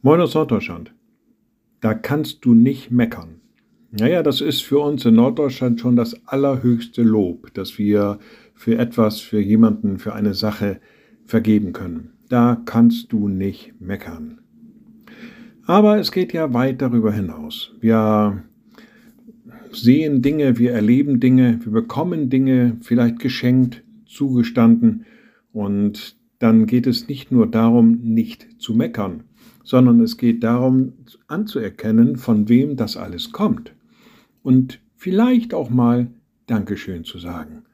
Moin aus Norddeutschland. Da kannst du nicht meckern. Naja, das ist für uns in Norddeutschland schon das allerhöchste Lob, dass wir für etwas, für jemanden, für eine Sache vergeben können. Da kannst du nicht meckern. Aber es geht ja weit darüber hinaus. Wir sehen Dinge, wir erleben Dinge, wir bekommen Dinge vielleicht geschenkt, zugestanden und dann geht es nicht nur darum, nicht zu meckern, sondern es geht darum anzuerkennen, von wem das alles kommt und vielleicht auch mal Dankeschön zu sagen.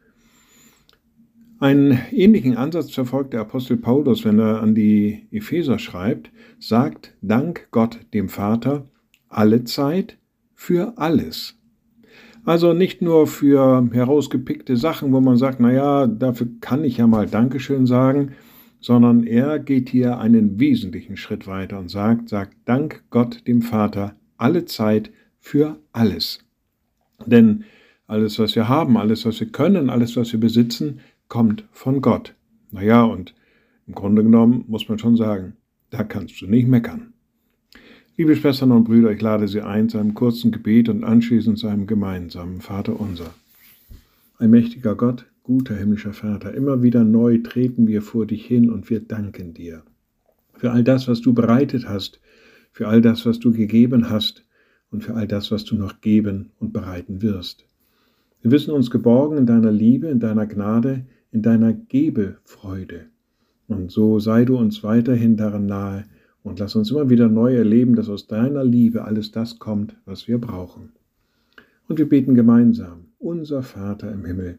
Einen ähnlichen Ansatz verfolgt der Apostel Paulus, wenn er an die Epheser schreibt, sagt Dank Gott dem Vater alle Zeit für alles. Also nicht nur für herausgepickte Sachen, wo man sagt, naja, dafür kann ich ja mal Dankeschön sagen, sondern er geht hier einen wesentlichen Schritt weiter und sagt, sagt Dank Gott dem Vater alle Zeit für alles. Denn alles, was wir haben, alles, was wir können, alles, was wir besitzen, kommt von Gott. Naja, und im Grunde genommen muss man schon sagen, da kannst du nicht meckern. Liebe Schwestern und Brüder, ich lade Sie ein zu einem kurzen Gebet und anschließend zu einem gemeinsamen Vater unser. Ein mächtiger Gott, Guter himmlischer Vater, immer wieder neu treten wir vor dich hin und wir danken dir für all das, was du bereitet hast, für all das, was du gegeben hast und für all das, was du noch geben und bereiten wirst. Wir wissen uns geborgen in deiner Liebe, in deiner Gnade, in deiner Gebefreude. Und so sei du uns weiterhin daran nahe und lass uns immer wieder neu erleben, dass aus deiner Liebe alles das kommt, was wir brauchen. Und wir beten gemeinsam, unser Vater im Himmel,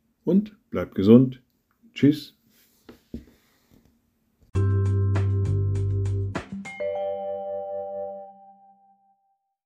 und bleibt gesund. Tschüss.